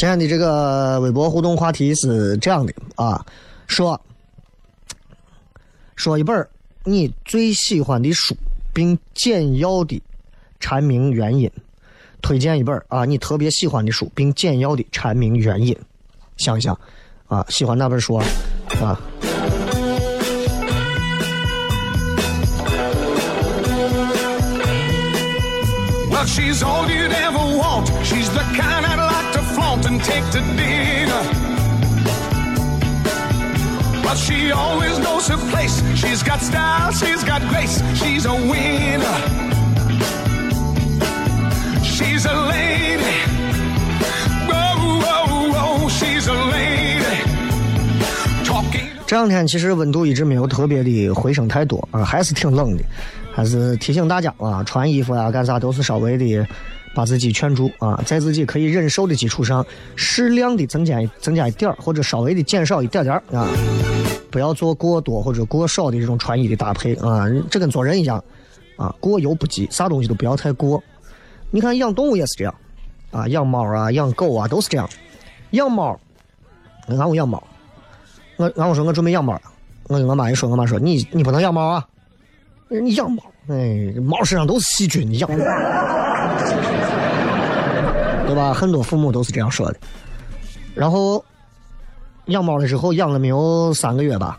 今天的这个微博互动话题是这样的啊，说说一本你最喜欢的书，并简要的阐明原因。推荐一本啊，你特别喜欢的书，并简要的阐明原因。想一想啊，喜欢哪本书啊？啊，Well, she's all you'd ever want. She's the kind I'd like flaunt and take to dinner. But she always knows her place. She's got style, she's got grace. She's a winner. She's a lady. Whoa, whoa, whoa, she's a lady. Talking. 这两天其实温度一直没有特别的回升太多啊，还是挺冷的。还是提醒大家啊，穿衣服呀、干啥都是稍微的把自己劝住啊，在自己可以忍受的基础上，适量的增加增加一点儿，或者稍微的减少一点点儿啊，不要做过多或者过少的这种穿衣的搭配啊。这跟做人一样啊，过犹不及，啥东西都不要太过。你看养动物也是这样啊，养猫啊、养狗啊都是这样。养猫，俺我养猫。我俺我说我准备养猫，我跟我妈一说，我妈说你你不能养猫啊，你养猫，哎，猫身上都是细菌，你养，对吧？很多父母都是这样说的。然后养猫的时候养了没有三个月吧，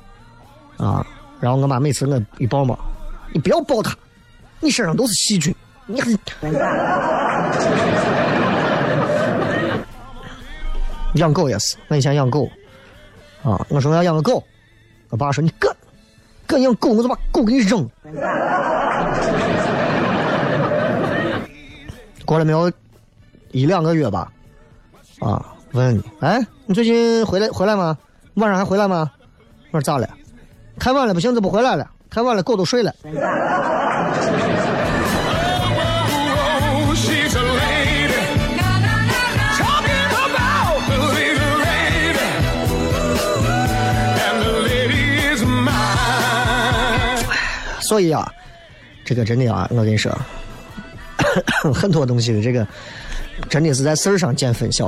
啊，然后我妈每次我一抱猫，你不要抱它，你身上都是细菌，你很。养狗也是，我以前养狗。啊，我说我要养个狗，我爸说你敢，敢养狗，我就把狗给你扔。过了没有一两个月吧，啊，问你，哎，你最近回来回来吗？晚上还回来吗？我说咋了？太晚了不行，就不回来了。太晚了，狗都睡了。所以啊，这个真的啊，我跟你说，很多东西的这个真的是在事儿上见分晓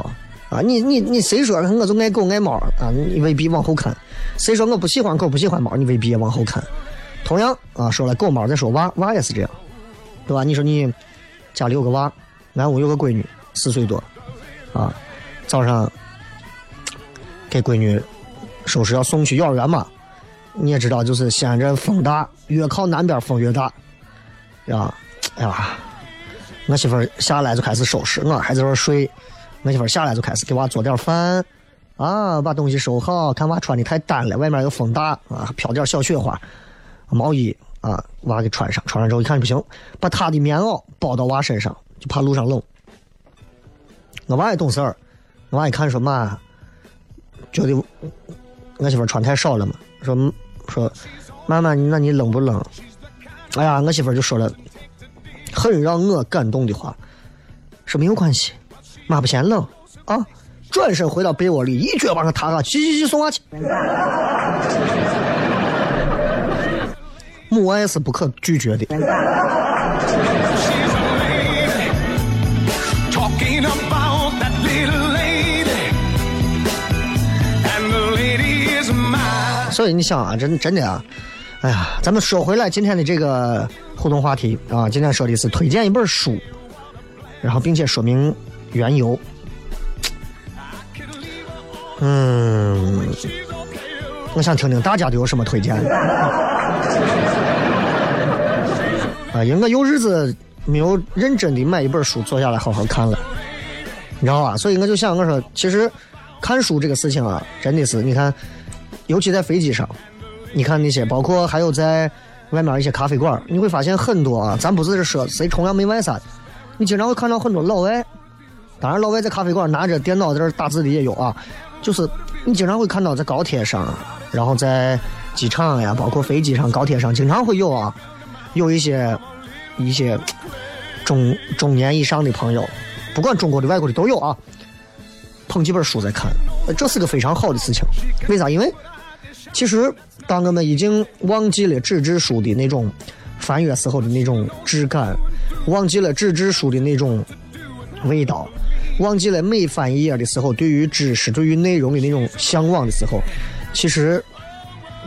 啊。你你你谁说我就爱狗爱猫啊？你未必往后看。谁说我不喜欢狗不喜欢猫？你未必也往后看。同样啊，说了狗猫，再说娃娃也是这样，对吧？你说你家里有个娃，俺屋有个闺女，四岁多，啊，早上给闺女收拾要送去幼儿园嘛。你也知道，就是西安这风大，越靠南边风越大，啊，哎呀，我媳妇儿下来就开始收拾，我还在这睡。我媳妇儿下来就开始给娃做点饭，啊，把东西收好。看娃穿的太单了，外面又风大啊，飘点小雪花，毛衣啊，娃给穿上。穿上之后一看不行，把他的棉袄包到娃身上，就怕路上冷。我娃也懂事儿，我娃一看说妈，觉得我媳妇儿穿太少了嘛，说说妈妈，那你冷不冷？哎呀，我媳妇儿就说了很让我感动的话，说没有关系。妈不嫌冷啊！转身回到被窝里，一脚把我踏下去，去去去，送我去。母爱是不可拒绝的。所以你想啊，真真的啊，哎呀，咱们说回来今天的这个互动话题啊，今天说的是推荐一本书，然后并且说明。缘由，嗯，我想听听大家都有什么推荐。啊，因为我有日子没有认真的买一本书坐下来好好看了，你知道吧？所以我就想，我说，其实看书这个事情啊，真的是，你看，尤其在飞机上，你看那些，包括还有在外面一些咖啡馆，你会发现很多啊，咱不是说谁崇洋媚外啥的，你经常会看到很多老外。当然，老外在咖啡馆拿着电脑在这打字的也有啊，就是你经常会看到在高铁上，然后在机场呀，包括飞机上、高铁上，经常会有啊，有一些一些中中年以上的朋友，不管中国的、外国的都有啊，捧几本书在看，这是个非常好的事情。为啥？因为其实当我们已经忘记了纸质书的那种翻阅时候的那种质感，忘记了纸质书的那种味道。忘记了每翻一页的时候，对于知识、对于内容的那种向往的时候，其实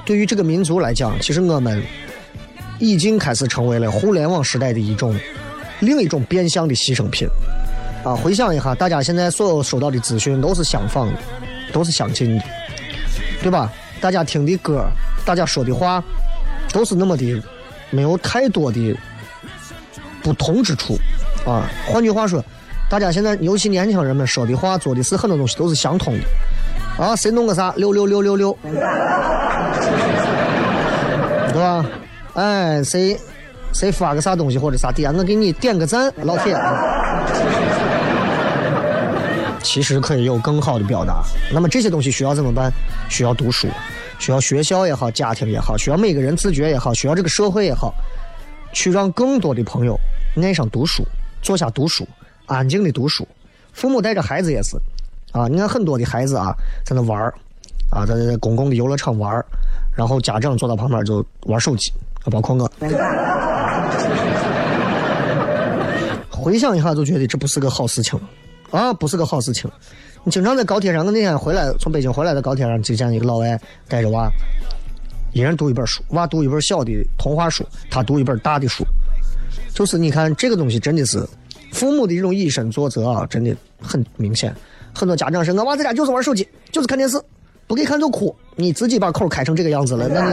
对于这个民族来讲，其实我们已经开始成为了互联网时代的一种另一种变相的牺牲品。啊，回想一下，大家现在所有收到的资讯都是相仿的，都是相近的，对吧？大家听的歌，大家说的话，都是那么的没有太多的不同之处。啊，换句话说。大家现在，尤其年轻人们说的话、做的事，很多东西都是相通的。啊，谁弄个啥，六六六六六，对吧？哎，谁谁发个啥东西或者啥点，我给你点个赞，老铁。其实可以有更好的表达。那么这些东西需要怎么办？需要读书，需要学校也好，家庭也好，需要每个人自觉也好，需要这个社会也好，去让更多的朋友爱上读书，坐下读书。安静的读书，父母带着孩子也是，啊，你看很多的孩子啊，在那玩儿，啊，在公共的游乐场玩儿，然后家长坐到旁边就玩手机，包括我。回想一下，就觉得这不是个好事情，啊，不是个好事情。你经常在高铁上，我那天回来从北京回来的高铁上，就见一个老外带着娃，一人读一本书，娃读一本小的童话书，他读一本大的书，就是你看这个东西真的是。父母的这种以身作则啊，真的很明显。很多家长说：“我娃在家就是玩手机，就是看电视，不给看就哭。”你自己把口开成这个样子了，那你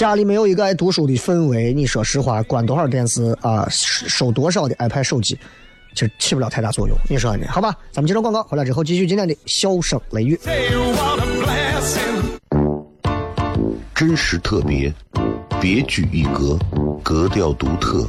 家里没有一个爱读书的氛围，你说实话，关多少电视啊，收多少的 iPad 手机，其实起不了太大作用。你说呢？好吧，咱们接着广告，回来之后继续今天的笑声雷雨。真实特别，别具一格，格调独特。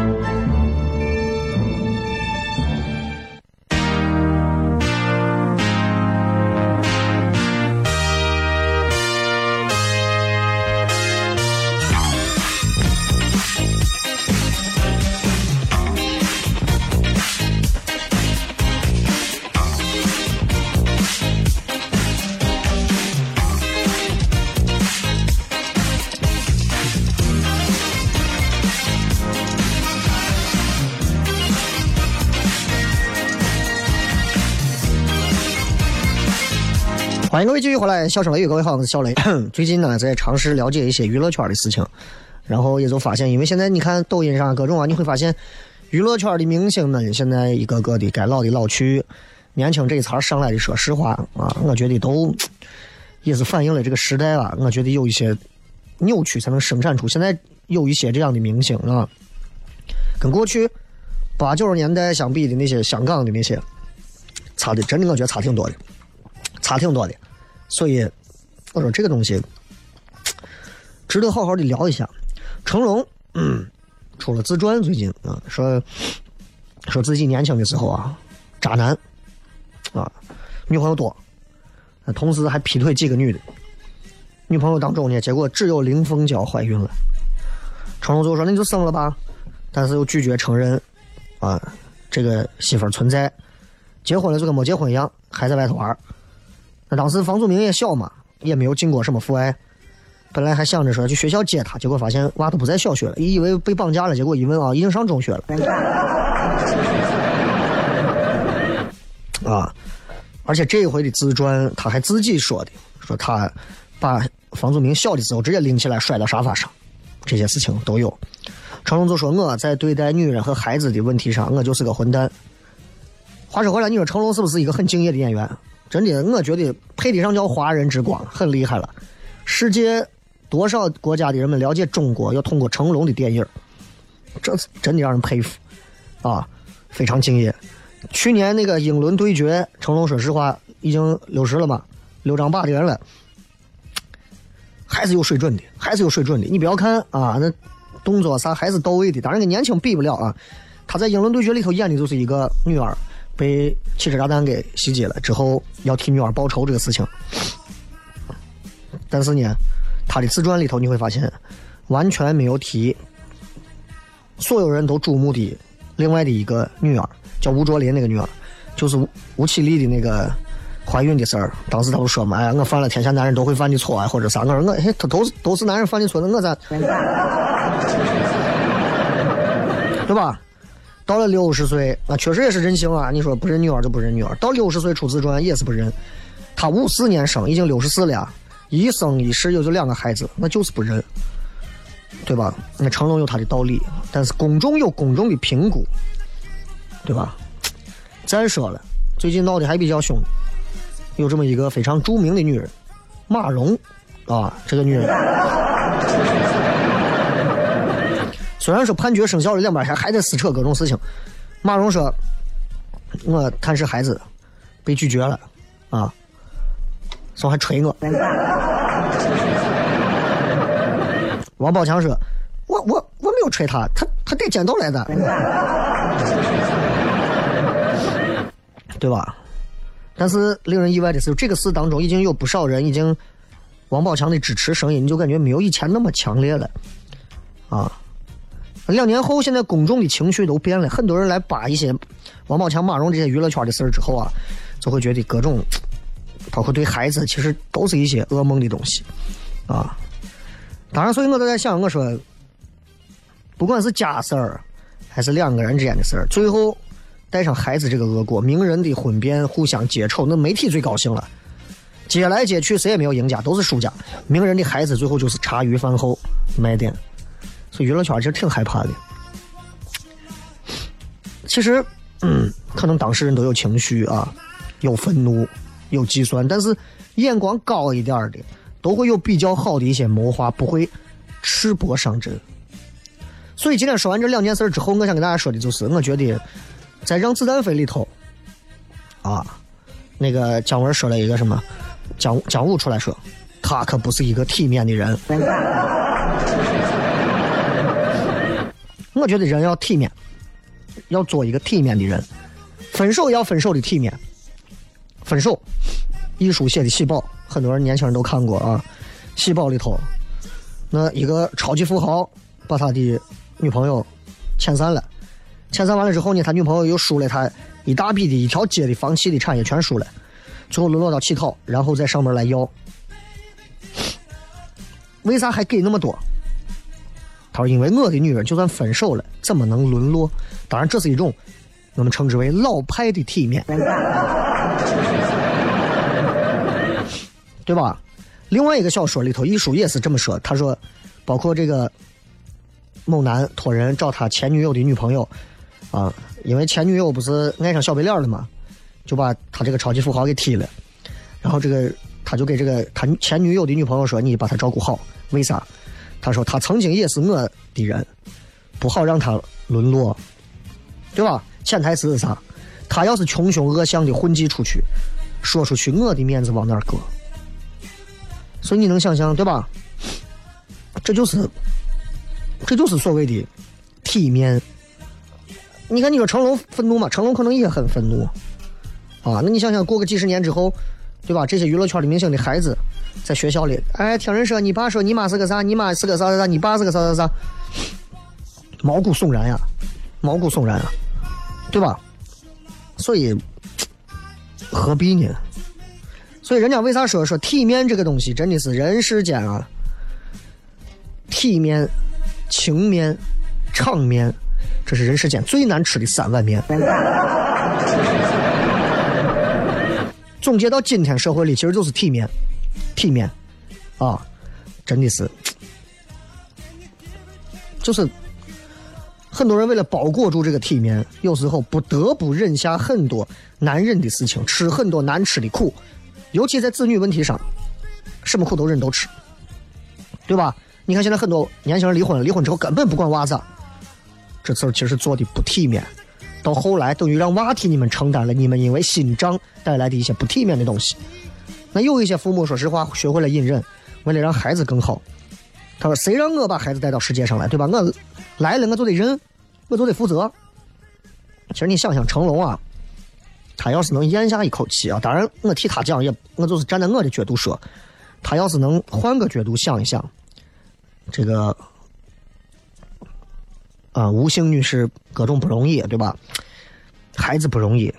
欢迎各位继续回来，笑声雷雨，各位好，我是小雷。最近呢，在尝试了解一些娱乐圈的事情，然后也就发现，因为现在你看抖音上各种啊，你会发现娱乐圈的明星们现在一个个的该老的老去，年轻这一茬上来的，说实话啊，我觉得都也是反映了这个时代啊，我觉得有一些扭曲才能生产出现在有一些这样的明星啊，跟过去八九十年代相比的那些香港的那些，差的真的我觉得差挺多的。差挺多的，所以我说这个东西值得好好的聊一下。成龙嗯出了自传，最近啊说说自己年轻的时候啊渣男啊女朋友多，同时还劈腿几个女的，女朋友当中呢，结果只有林凤娇怀孕了。成龙就说那你就生了吧，但是又拒绝承认啊这个媳妇存在，结婚了就跟没结婚一样，还在外头玩。当时房祖名也小嘛，也没有经过什么父爱，本来还想着说去学校接他，结果发现娃都不在小学了，以为被绑架了，结果一问啊，已经上中学了。啊！而且这一回的自传，他还自己说的，说他把房祖名小的时候直接拎起来摔到沙发上，这些事情都有。成龙就说我在对待女人和孩子的问题上，我就是个混蛋。话说回来，你说成龙是不是一个很敬业的演员？真的，我觉得配得上叫华人之光，很厉害了。世界多少国家的人们了解中国，要通过成龙的电影，这真的让人佩服啊！非常敬业。去年那个英伦对决，成龙说实话已经六十了嘛，六张把的人了，还是有水准的，还是有水准的。你不要看啊，那动作啥还是到位的，当然跟年轻比不了啊。他在英伦对决里头演的就是一个女儿。被汽车炸弹给袭击了之后，要替女儿报仇这个事情。但是呢，他的自传里头你会发现，完全没有提所有人都瞩目的另外的一个女儿，叫吴卓林那个女儿，就是吴绮莉的那个怀孕的事儿。当时他不说嘛，哎，我犯了天下男人都会犯的错啊，或者啥？我说我，嘿，他都是都是男人犯的错，那我咋？对吧？到了六十岁，那确实也是任性啊！你说不认女儿就不认女儿。到六十岁出自传也是不认。他五四年生，已经六十四了，一生一世也就两个孩子，那就是不认，对吧？那成龙有他的道理，但是公众有公众的评估，对吧？再说了，最近闹得还比较凶，有这么一个非常著名的女人，马蓉，啊，这个女人。虽然说判决生效了，两边还还在撕扯各种事情。马蓉说：“我探视孩子被拒绝了，啊，说还吹我。”王宝强说：“我我我没有吹他，他他带剪刀来的，对吧？”但是令人意外的是，这个事当中已经有不少人已经王宝强的支持声音，你就感觉没有以前那么强烈了，啊。两年后，现在公众的情绪都变了，很多人来扒一些王宝强、马蓉这些娱乐圈的事儿之后啊，就会觉得各种，包括对孩子，其实都是一些噩梦的东西啊。当然，所以我都在想，我说，不管是家事儿，还是两个人之间的事儿，最后带上孩子这个恶果，名人的婚变互相揭丑，那媒体最高兴了，揭来揭去谁也没有赢家，都是输家。名人的孩子最后就是茶余饭后卖点。所以娱乐圈其实挺害怕的。其实，嗯，可能当事人都有情绪啊，有愤怒，有计算，但是眼光高一点的，都会有比较好的一些谋划，不会赤膊上阵。所以今天说完这两件事之后，我想跟大家说的就是，我觉得在《让子弹飞》里头，啊，那个姜文说了一个什么？姜姜武出来说，他可不是一个体面的人。我觉得人要体面，要做一个体面的人。分手要分手的体面。分手，一书写的《喜报》，很多人年轻人都看过啊。《喜报》里头，那一个超级富豪把他的女朋友遣散了，遣散完了之后呢，他女朋友又输了他一大笔的一条街的房企的产业全输了，最后沦落到乞讨，然后再上门来要。为啥还给那么多？他说：“因为我的女人就算分手了，怎么能沦落？当然，这是一种我们称之为老派的体面，对吧？另外一个小说里头，一书也是这么说。他说，包括这个某男托人找他前女友的女朋友啊，因为前女友不是爱上小白脸了嘛，就把他这个超级富豪给踢了。然后这个他就给这个他前女友的女朋友说：‘你把他照顾好，为啥？’”他说：“他曾经也是我的人，不好让他沦落，对吧？潜台词是啥？他要是穷凶恶相的混迹出去，说出去我的面子往哪搁？所以你能想象，对吧？这就是，这就是所谓的体面。你看，你说成龙愤怒吗？成龙可能也很愤怒啊。那你想想，过个几十年之后，对吧？这些娱乐圈的明星的孩子。”在学校里，哎，听人说你爸说你妈是个啥，你妈是个啥啥啥，你爸是个啥啥啥，毛骨悚然呀，毛骨悚然啊，对吧？所以何必呢？所以人家为啥说说体面这个东西真的是人世间啊，体面、情面、场面，这是人世间最难吃的三碗面。总结到今天社会里，其实就是体面。体面，啊，真的是，就是很多人为了包裹住这个体面，有时候不得不忍下很多难忍的事情，吃很多难吃的苦，尤其在子女问题上，什么苦都忍都吃，对吧？你看现在很多年轻人离婚了，离婚之后根本不管娃子，这事儿其实做的不体面，到后来等于让娃替你们承担了你们因为心脏带来的一些不体面的东西。那有一些父母，说实话，学会了隐忍，为了让孩子更好。他说：“谁让我把孩子带到世界上来，对吧？我来了，我就得忍，我就得负责。”其实你想想，成龙啊，他要是能咽下一口气啊，当然我替他讲，也我就是站在我的角度说，他要是能换个角度想一想，这个啊，吴姓女士各种不容易，对吧？孩子不容易，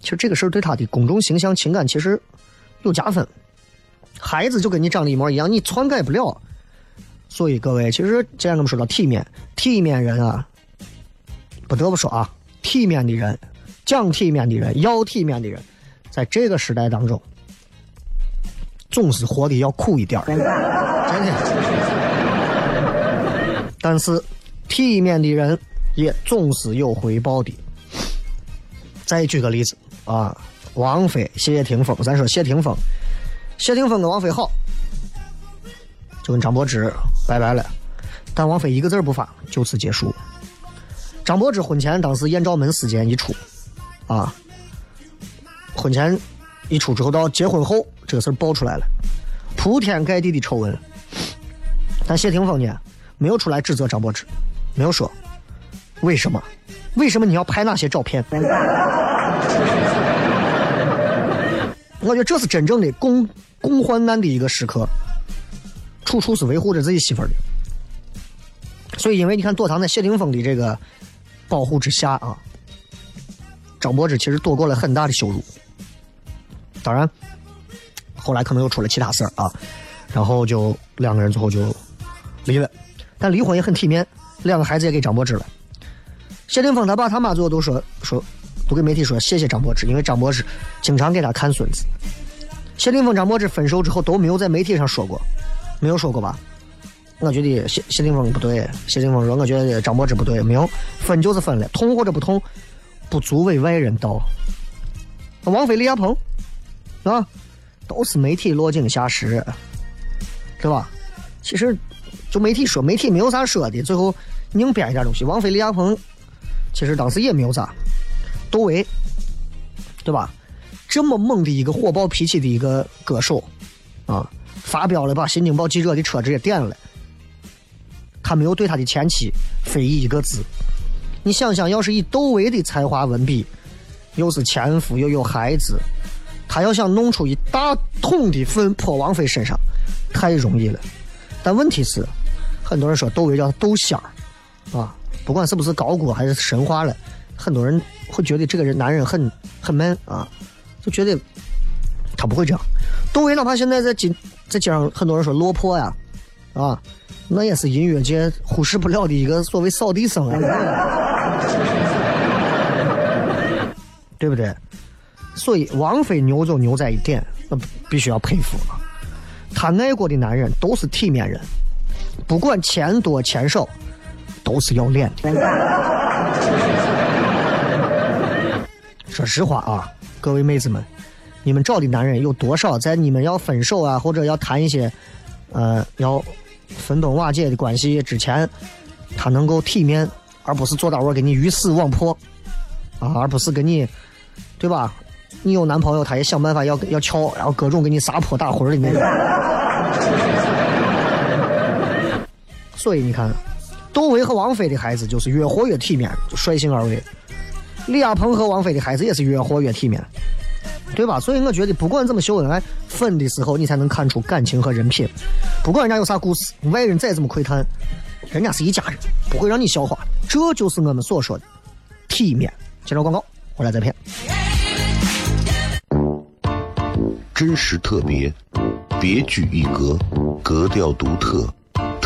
其实这个事儿对她的公众形象、情感，其实。有加分，孩子就跟你长得一模一样，你篡改不了。所以各位，其实既然我们说到体面，体面人啊，不得不说啊，体面的人，讲体面的人，要体面的人，在这个时代当中，总是活得要苦一点 真的。但是，体面的人也总是有回报的。再举个例子啊。王菲、谢霆锋，咱说谢霆锋，谢霆锋跟王菲好，就跟张柏芝拜拜了，但王菲一个字不发，就此结束。张柏芝婚前当时艳照门事件一出，啊，婚前一出之后到结婚后这个事儿爆出来了，铺天盖地的丑闻，但谢霆锋呢没有出来指责张柏芝，没有说为什么，为什么你要拍那些照片？我觉得这是真正的共共患难的一个时刻，处处是维护着自己媳妇儿的。所以，因为你看躲藏在谢霆锋的这个保护之下啊，张柏芝其实躲过了很大的羞辱。当然，后来可能又出了其他事儿啊，然后就两个人最后就离了。但离婚也很体面，两个孩子也给张柏芝了。谢霆锋他爸他妈最后都说说。都给媒体说谢谢张柏芝，因为张柏芝经常给他看孙子。谢霆锋、张柏芝分手之后都没有在媒体上说过，没有说过吧？我觉得谢谢霆锋不对，谢霆锋说我觉得张柏芝不对，没有分就是分了，痛或者不痛，不足为外人道。王菲、李亚鹏，啊，都是媒体落井下石，对吧？其实就媒体说，媒体没有啥说的，最后硬编一点东西。王菲、李亚鹏其实当时也没有啥。窦唯，对吧？这么猛的一个火爆脾气的一个歌手啊，发飙了，把《新京报》记者的车直接点了。他没有对他的前妻非议一个字。你想想，要是以窦唯的才华文笔，又是前夫又有孩子，他要想弄出一大桶的粪泼王菲身上，太容易了。但问题是，很多人说窦唯叫窦仙儿啊，不管是不是高估还是神话了，很多人会觉得这个人男人很很闷啊，就觉得他不会这样。窦唯哪怕现在在街在街上，很多人说落魄呀，啊，那也是音乐界忽视不了的一个所谓扫地僧啊。对不对？所以王菲牛就牛在一点，那必须要佩服了。她爱过的男人都是体面人，不管钱多钱少，都是要脸的。说实话啊，各位妹子们，你们找的男人有多少，在你们要分手啊，或者要谈一些呃要分崩瓦解的关系之前，他能够体面，而不是做到我给你鱼死网破啊，而不是给你。对吧？你有男朋友，他也想办法要要撬，然后各种给你撒泼打混的那种。所以你看，窦唯和王菲的孩子就是越活越体面，就率性而为；李亚鹏和王菲的孩子也是越活越体面，对吧？所以我觉得，不管怎么秀恩爱，分的时候你才能看出感情和人品。不管人家有啥故事，外人再怎么窥探，人家是一家人，不会让你笑话。这就是我们所说的体面。接着广告，回来再片。真实特别，别具一格，格调独特，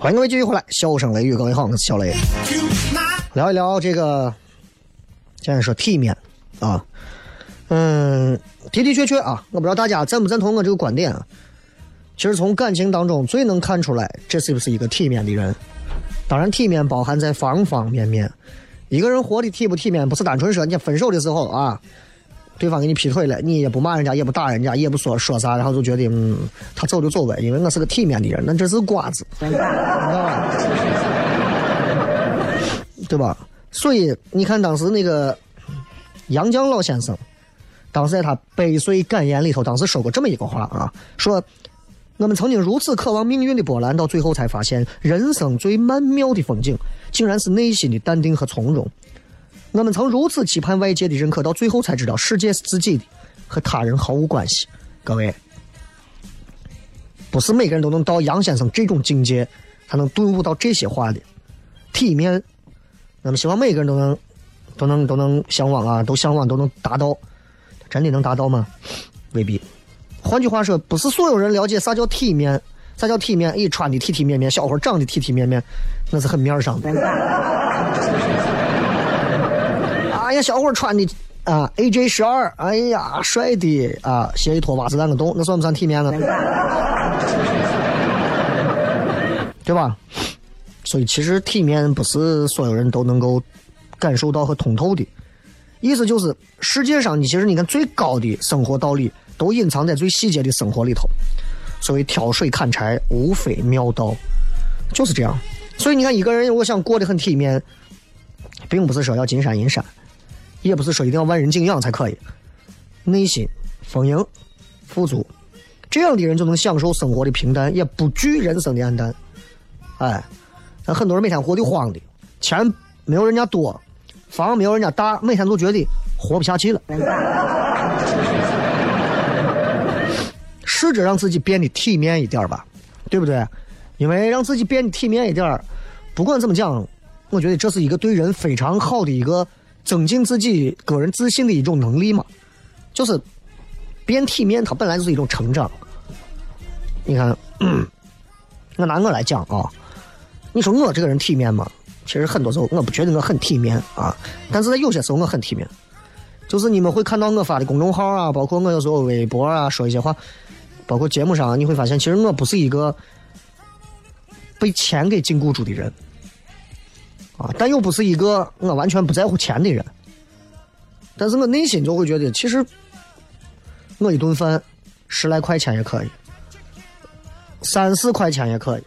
欢迎各位继续回来，笑声雷雨，各位好，我是小雷，聊一聊这个，现在说体面啊，嗯，的的确确啊，我不知道大家赞不赞同我这个观点啊。其实从感情当中最能看出来，这是不是一个体面的人。当然，体面包含在方方面面。一个人活的体不体面，不是单纯说你分手的时候啊，对方给你劈腿了，你也不骂人家，也不打人家，也不说说啥，然后就觉得嗯，他走就走呗，因为我是个体面的人，那这是瓜子，知道吧？对吧？所以你看当时那个杨绛老先生，当时在他百岁感言里头，当时说过这么一个话啊，说我们曾经如此渴望命运的波澜，到最后才发现，人生最曼妙的风景，竟然是内心的淡定和从容。我们曾如此期盼外界的认可，到最后才知道世界是自己的，和他人毫无关系。各位，不是每个人都能到杨先生这种境界，才能顿悟到这些话的体面。那么，希望每个人都能、都能、都能向往啊，都向往，都能达到。真的能达到吗？未必。换句话说，不是所有人了解啥叫体面，啥叫体面？一穿的体体面面，小伙长得体体面面，那是很面上的。哎呀，小伙穿的啊，AJ 十二，哎呀，帅的啊，鞋一脱袜子烂个洞，那算不算体面呢？对吧？所以其实体面不是所有人都能够感受到和通透的。意思就是，世界上你其实你看最高的生活道理，都隐藏在最细节的生活里头。所谓挑水砍柴，无非妙道，就是这样。所以你看，一个人如果想过得很体面，并不是说要金山银山，也不是说一定要万人敬仰才可以，内心丰盈、富足，这样的人就能享受生活的平淡，也不惧人生的暗淡。哎，咱很多人每天活得慌的，钱没有人家多。房没有人家大，每天都觉得活不下去了。试着让自己变得体面一点吧，对不对？因为让自己变得体面一点不管怎么讲，我觉得这是一个对人非常好的一个增进自己个人自信的一种能力嘛。就是变体面，它本来就是一种成长。你看，我拿我来讲啊，你说我这个人体面吗？其实很多时候我不觉得我很体面啊，但是在有些时候我很体面。就是你们会看到我发的公众号啊，包括我有时候微博啊说一些话，包括节目上，你会发现其实我不是一个被钱给禁锢住的人啊，但又不是一个我完全不在乎钱的人。但是我内心就会觉得，其实我一顿饭十来块钱也可以，三四块钱也可以。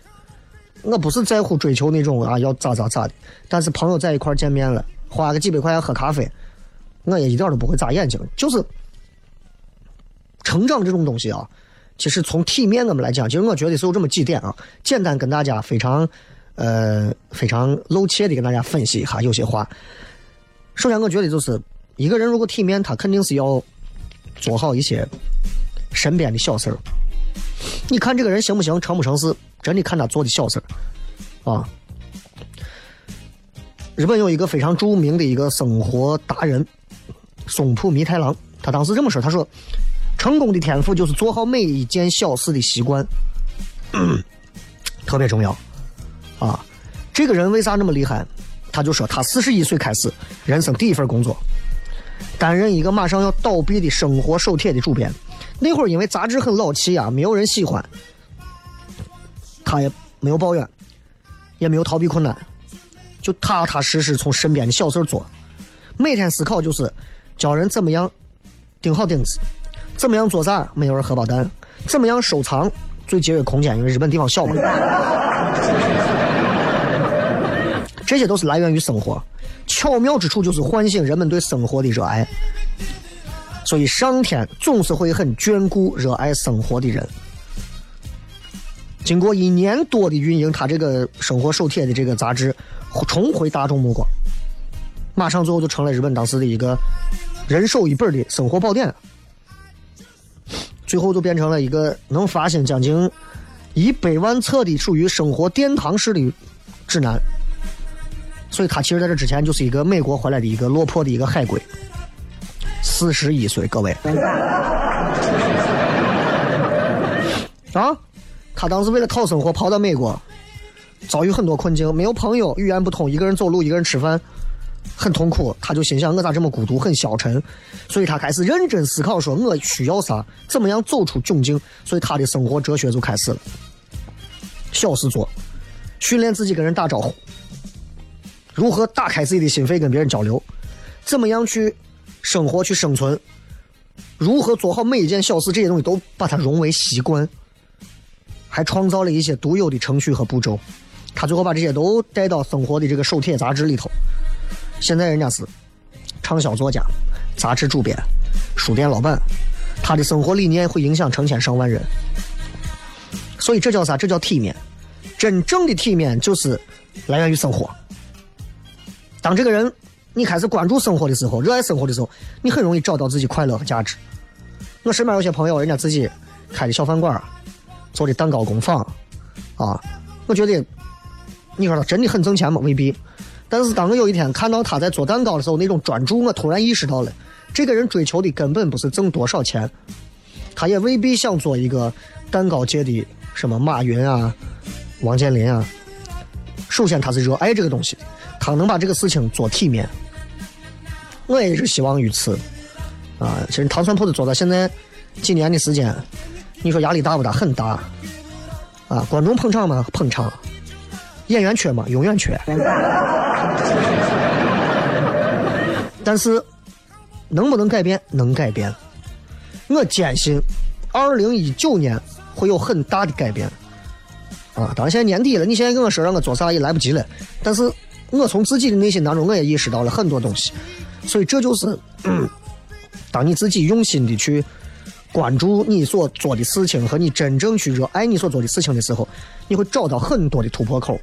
我不是在乎追求那种啊要咋咋咋的，但是朋友在一块见面了，花个几百块钱喝咖啡，我也一点都不会眨眼睛。就是成长这种东西啊，其实从体面我们来讲，其实我觉得是有这么几点啊，简单跟大家非常呃非常露怯的跟大家分析一下有些话。首先，我觉得就是一个人如果体面，他肯定是要做好一些身边的小事儿。你看这个人行不行，成不成事？真的看他做的小事儿，啊！日本有一个非常著名的一个生活达人松浦弥太郎，他当时这么说：“他说，成功的天赋就是做好每一件小事的习惯，特别重要。”啊，这个人为啥那么厉害？他就说他四十一岁开始人生第一份工作，担任一个马上要倒闭的生活手帖的主编。那会儿因为杂志很老气啊，没有人喜欢。他也没有抱怨，也没有逃避困难，就踏踏实实从身边的小事做，每天思考就是教人怎么样钉好钉子，怎么样做啥没有人荷包蛋，怎么样收藏最节约空间，因为日本地方小嘛。这些都是来源于生活，巧妙之处就是唤醒人们对生活的热爱，所以上天总是会很眷顾热爱生活的人。经过一年多的运营，他这个生活手帖的这个杂志重回大众目光，马上最后就成了日本当时的一个人手一本的生活宝典，最后就变成了一个能发行将近一百万册的属于生活殿堂式的指南。所以他其实在这之前就是一个美国回来的一个落魄的一个海归，四十一岁，各位 啊。他当时为了讨生活跑到美国，遭遇很多困境，没有朋友，语言不通，一个人走路，一个人吃饭，很痛苦。他就心想：我咋这么孤独，很消沉？所以他开始认真思考，说我需要啥，怎么样走出窘境？所以他的生活哲学就开始了：小事做，训练自己跟人打招呼，如何打开自己的心扉跟别人交流，怎么样去生活去生存，如何做好每一件小事，这些东西都把它融为习惯。还创造了一些独有的程序和步骤，他最后把这些都带到生活的这个手帖杂志里头。现在人家是畅销作家、杂志主编、书店老板，他的生活理念会影响成千上万人。所以这叫啥？这叫体面。真正的体面就是来源于生活。当这个人你开始关注生活的时候，热爱生活的时候，你很容易找到自己快乐和价值。我身边有些朋友，人家自己开的小饭馆。做的蛋糕工坊，啊，我觉得，你说他真的很挣钱吗？未必。但是当我有一天看到他在做蛋糕的时候，那种专注，我突然意识到了，这个人追求的根本不是挣多少钱，他也未必想做一个蛋糕界的什么马云啊、王健林啊。首先，他是热爱这个东西，他能把这个事情做体面。我也是希望于此。啊，其实糖蒜铺子做到现在几年的时间，你说压力大不大？很大。啊，观众捧场吗？捧场。演员缺吗？永远缺。但是，能不能改变？能改变。我坚信，二零一九年会有很大的改变。啊，当然现在年底了，你现在跟我说让我做啥也来不及了。但是我从自己的内心当中，我也意识到了很多东西。所以这就是，当你自己用心的去关注你所做的事情，和你真正去热爱你所做的事情的时候，你会找到很多的突破口。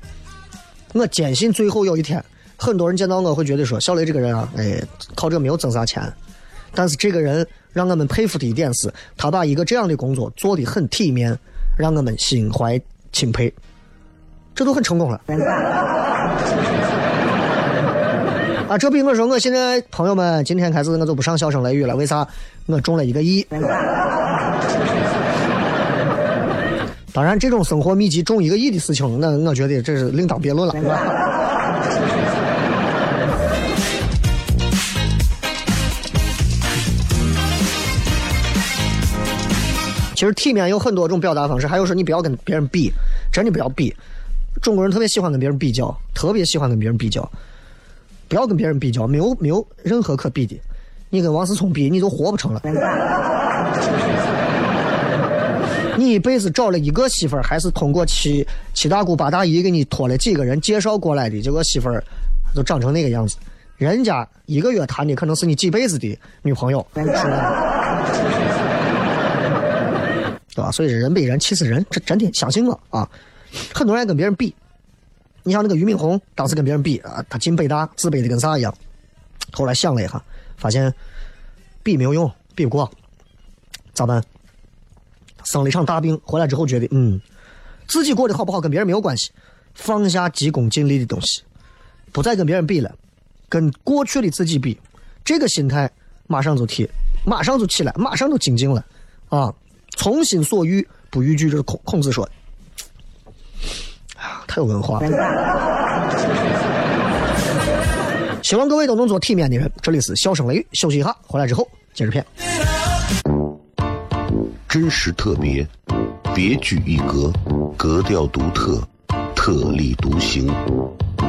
我坚信最后有一天，很多人见到我会觉得说，小雷这个人啊，哎，靠这没有挣啥钱，但是这个人让我们佩服的一点是，他把一个这样的工作做得很体面，让我们心怀。钦佩，这都很成功了。啊，这比我说我现在朋友们今天开始我就不上笑声雷雨了，为啥？我中了一个亿。当然，这种生活秘籍中一个亿的事情，那我觉得这是另当别论了。其实体面有很多种表达方式，还有说你不要跟别人比，真的不要比。中国人特别喜欢跟别人比较，特别喜欢跟别人比较，不要跟别人比较，没有没有任何可比的。你跟王思聪比，你都活不成了。你一辈子找了一个媳妇儿，还是通过七七大姑八大姨给你托了几个人介绍过来的，结果媳妇儿都长成那个样子。人家一个月谈的可能是你几辈子的女朋友。对吧？所以人比人气死人，这真的相信我啊！很多人跟别人比，你像那个俞敏洪，当时跟别人比啊，他进北大自卑的跟啥一样。后来想了一下，发现比没有用，比不过，咋办？生了一场大病，回来之后觉得，嗯，自己过得好不好跟别人没有关系，放下急功近利的东西，不再跟别人比了，跟过去的自己比，这个心态马上就提，马上就起来，马上就精进了啊！从心所欲不逾矩，这是孔孔子说的。太有文化了。希望各位都能做体面的人。这里是笑声雷雨，休息一下，回来之后接着片。真实特别，别具一格，格调独特，特立独行，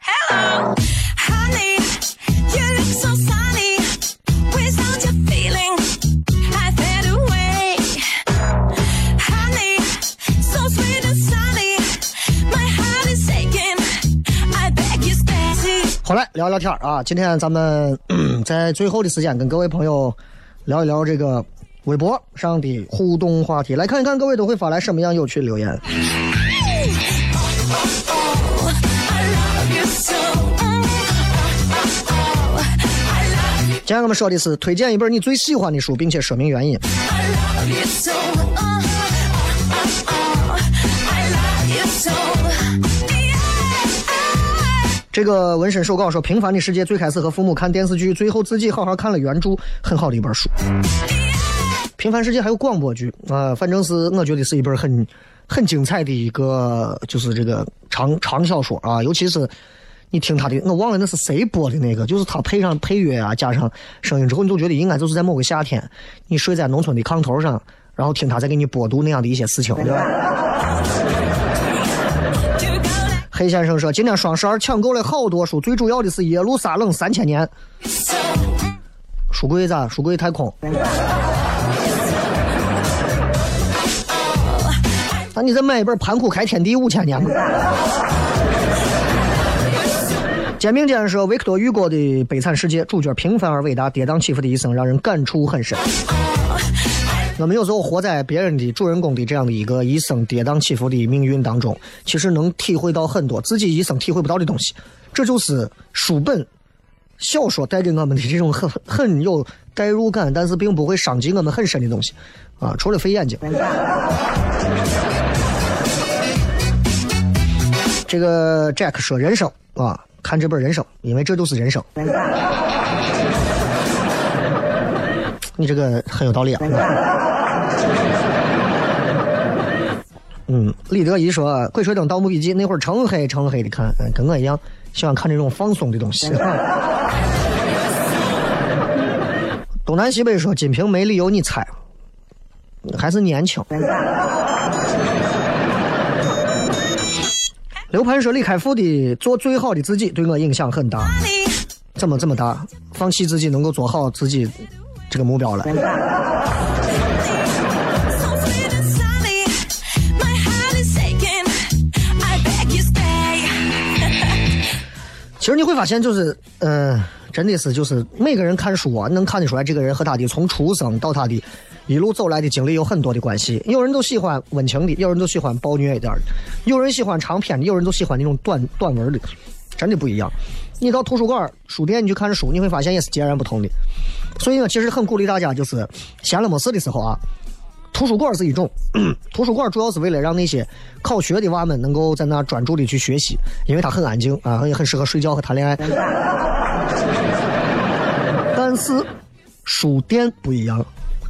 Hello honey you look so sunny. Without your feeling i fade away. Honey so sweet and sunny. My heart is taken i beg you stacey 好了聊聊天啊。今天咱们在最后的时间跟各位朋友聊一聊这个微博上的互动话题。来看一看各位都会发来什么样有趣的留言。今天我们说的是推荐一本你最喜欢的书，并且说明原因。这个纹身手稿说，平凡的世界最开始和父母看电视剧，最后自己好好看了原著，很好的一本书。平凡世界还有广播剧，啊，反正是我觉得是一本很很精彩的一个，就是这个长长小说啊，尤其是。你听他的，我忘了那是谁播的那个，就是他配上配乐啊，加上声音之后，你就觉得应该就是在某个夏天，你睡在农村的炕头上，然后听他在给你播读那样的一些事情，对吧？”黑先生说：“今天双十二抢购了好多书，最主要的是《耶路撒冷三千年》。书柜咋？书柜太空。那你再买一本《盘古开天地五千年》吧。”煎饼店说：“维克多·雨果的《悲惨世界》，主角平凡而伟大，跌宕起伏的一生让人感触很深。我们有时候活在别人的主人公的这样的一个一生跌宕起伏的命运当中，其实能体会到很多自己一生体会不到的东西。这就是书本、小说带给我们的这种很很有代入感，但是并不会伤及我们很深的东西啊，除了费眼睛。这个 Jack 说人生啊，看这本人生，因为这都是人生。你这个很有道理啊。嗯，李德一说《鬼吹灯》《盗墓笔记》那会儿成黑成黑的看，跟我一样喜欢看这种放松的东西。东南西北说《金瓶梅》里有你猜，还是年轻。刘盘说李开复的《做最好的自己》对我影响很大，怎么这么大？放弃自己能够做好自己这个目标了。其实你会发现，就是，嗯、真的是，就是每个人看书啊，能看得出来这个人和他的从出生到他的一路走来的经历有很多的关系。有人都喜欢温情的，有人都喜欢暴虐一点的，有人喜欢长篇的，有人都喜欢那种短短文的，真的不一样。你到图书馆、书店，你去看书，你会发现也是截然不同的。所以呢，其实很鼓励大家，就是闲了没事的时候啊，图书馆是一种，图书馆主要是为了让那些考学的娃们能够在那专注的去学习，因为它很安静啊，也很适合睡觉和谈恋爱。但是书店不一样，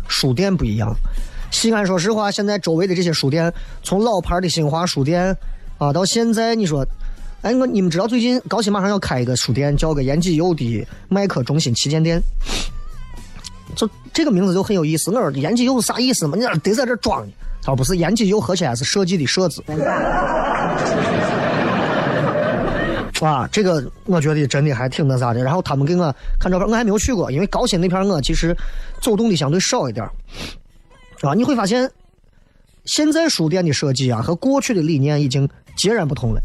书店不一样。西安说实话，现在周围的这些书店，从老牌的新华书店啊，到现在你说。哎，我你们知道最近高新马上要开一个书店，叫个延吉邮的麦克中心旗舰店。就这个名字就很有意思。我说延吉有啥意思嘛？你咋得在这装呢？他说不是，延吉邮合起来是设计的设字。啊，这个我觉得真的还挺那啥的。然后他们给我看照片，我还没有去过，因为高新那片我其实走动的相对少一点儿。啊，你会发现，现在书店的设计啊和过去的理念已经截然不同了。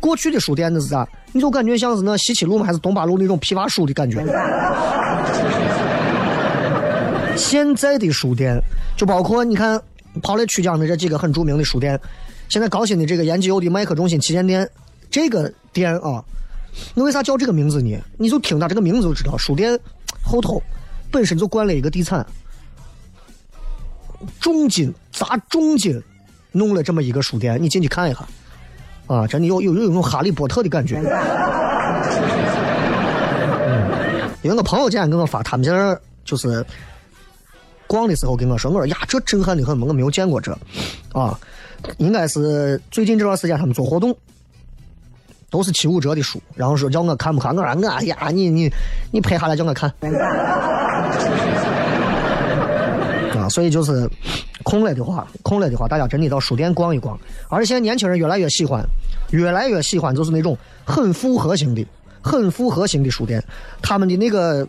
过去的书店那是啥？你就感觉像是那西七路还是东八路那种批发书的感觉。现在的书店就包括你看跑来曲江的这几个很著名的书店，现在高新的这个延吉邮的麦克中心旗舰店，这个店啊，那为啥叫这个名字呢？你就听它这个名字就知道，书店后头本身就灌了一个地产，重金砸重金弄了这么一个书店，你进去看一下。啊，真的有有有一种哈利波特的感觉。嗯，因为我朋友今天给我发，他们家就是逛的时候跟我说，我说呀，这震撼的很，我没有见过这，啊，应该是最近这段时间他们做活动，都是七五折的书，然后说叫我看不看，我说我呀，你你你拍下来叫我看。啊，所以就是空了的话，空了的话，大家真的到书店逛一逛。而且现在年轻人越来越喜欢，越来越喜欢就是那种很复合型的、很复合型的书店。他们的那个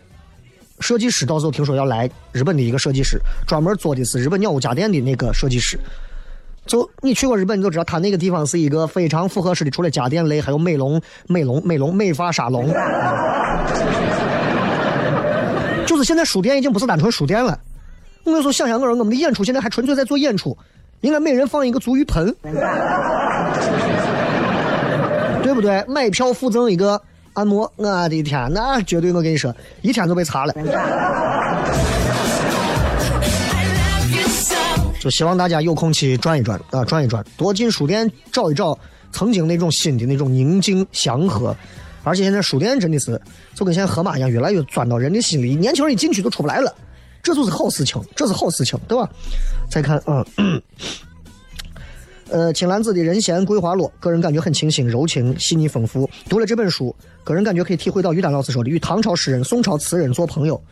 设计师到时候听说要来日本的一个设计师，专门做的是日本鸟屋家电的那个设计师。就你去过日本，你就知道他那个地方是一个非常复合式的，除了家电类，还有美容、美容、美容、美发沙龙。就是现在书店已经不是单纯书店了。我跟你说，想想我说我们的演出现在还纯粹在做演出，应该每人放一个足浴盆，对不对？买票附赠一个按摩，我的天，那绝对我跟你说，一天就被查了。就希望大家有空去转一转啊，转一转，多进书店找一找曾经那种心的那种宁静祥和，而且现在书店真的是就跟现在河马一样，越来越钻到人的心里，年轻人一进去都出不来了，这就是好事情，这是好事情，对吧？再看，嗯。呃，青兰子的《人闲桂花落》，个人感觉很清新、柔情、细腻、丰富。读了这本书，个人感觉可以体会到于丹老师说的“与唐朝诗人、宋朝词人做朋友”。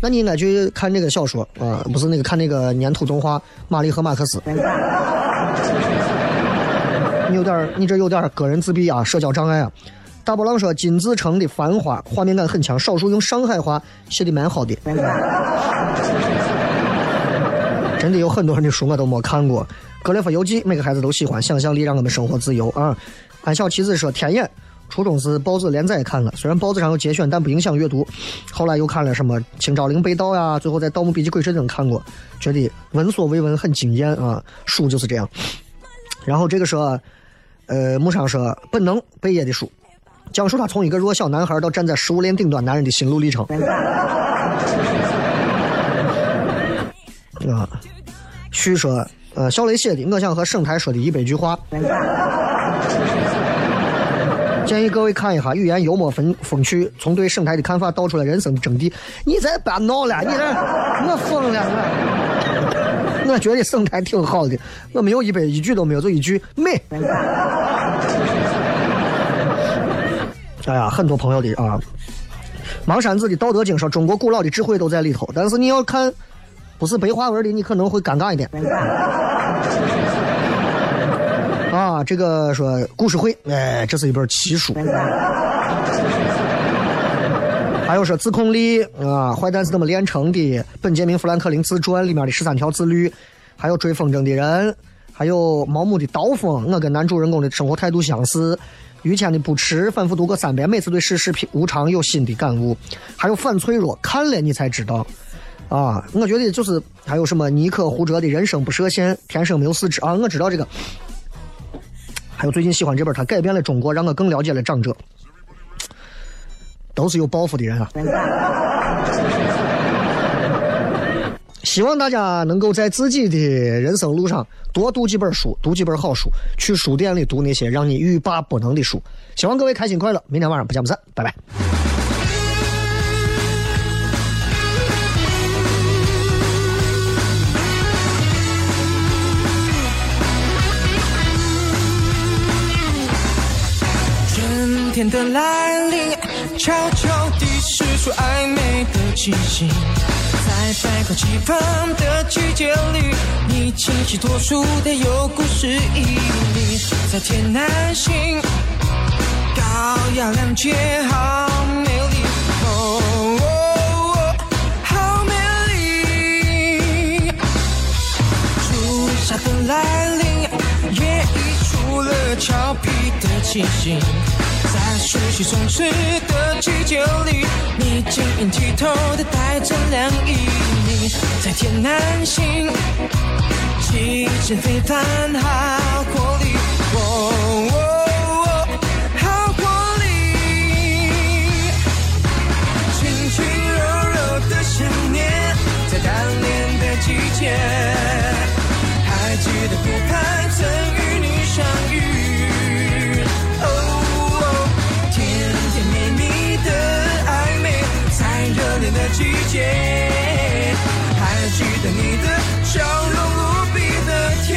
那你应该去看这个小说啊、不是那个看那个粘土动画《玛丽和马克思》。你有点儿，你这有点儿个人自闭啊，社交障碍啊。大波浪说，金自成的《繁花》画面感很强，少数用上海话写的蛮好的。真的有很多人的书我都没看过，《格列佛游记》每个孩子都喜欢，想象力让我们生活自由啊。安小棋子说，《天眼》初中是报纸连载看了，虽然报纸上有节选，但不影响阅读。后来又看了什么《清昭陵被盗》呀，最后在《盗墓笔记鬼神灯看过，觉得闻所未闻，很惊艳啊。书就是这样。然后这个说，呃，木上说，本能贝爷的书，讲述他从一个弱小男孩到站在食物链顶端男人的心路历程。啊，旭说，呃，小雷写的，我想和省台说的一百句话。建议各位看一下，语言幽默风风趣，从对省台的看法道出了人生的真谛。你再别闹了，你这我疯了我。我觉得省台挺好的，我没有一百一句都没有，就一句美。哎呀，很多朋友的啊，芒山子的《道德经》说中国古老的智慧都在里头，但是你要看不是白话文的，你可能会尴尬一点。这个说故事会，哎，这是一本奇书。还有说自控力啊，坏蛋是怎么炼成的？本杰明·富兰克林自传里面的十三条自律，还有追风筝的人，还有毛姆的刀锋，我跟男主人公的生活态度相似。于谦的不迟，反复读过三遍，每次对世事平无常有新的感悟。还有反脆弱，看了你才知道。啊，我觉得就是还有什么尼可胡哲的人生不设限，天生没有四肢啊，我知道这个。还有最近喜欢这本，他改变了中国，让我更了解了长者。都是有抱负的人啊！希望大家能够在自己的人生路上多读几本书，读几本好书，去书店里读那些让你欲罢不能的书。希望各位开心快乐，明天晚上不见不散，拜拜。天的来临，悄悄地释出暧昧的气息，在百花齐放的季节里，你清晰脱俗的有故事意义，在天南星，高雅亮洁，好美丽，好美丽。初夏的来临，也溢出了俏皮的气息。熟悉充斥的季节里，你晶莹剔透的带着凉意。你在天南星，气质非凡，好活力，哦还记得你的笑容无比的甜。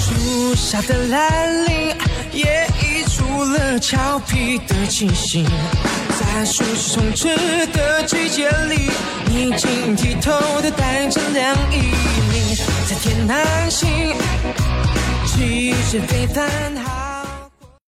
初夏的来临，也溢出了俏皮的气息。在暑气充斥的季节里，你晶莹剔透的带着凉意。你在天南星，气质非凡。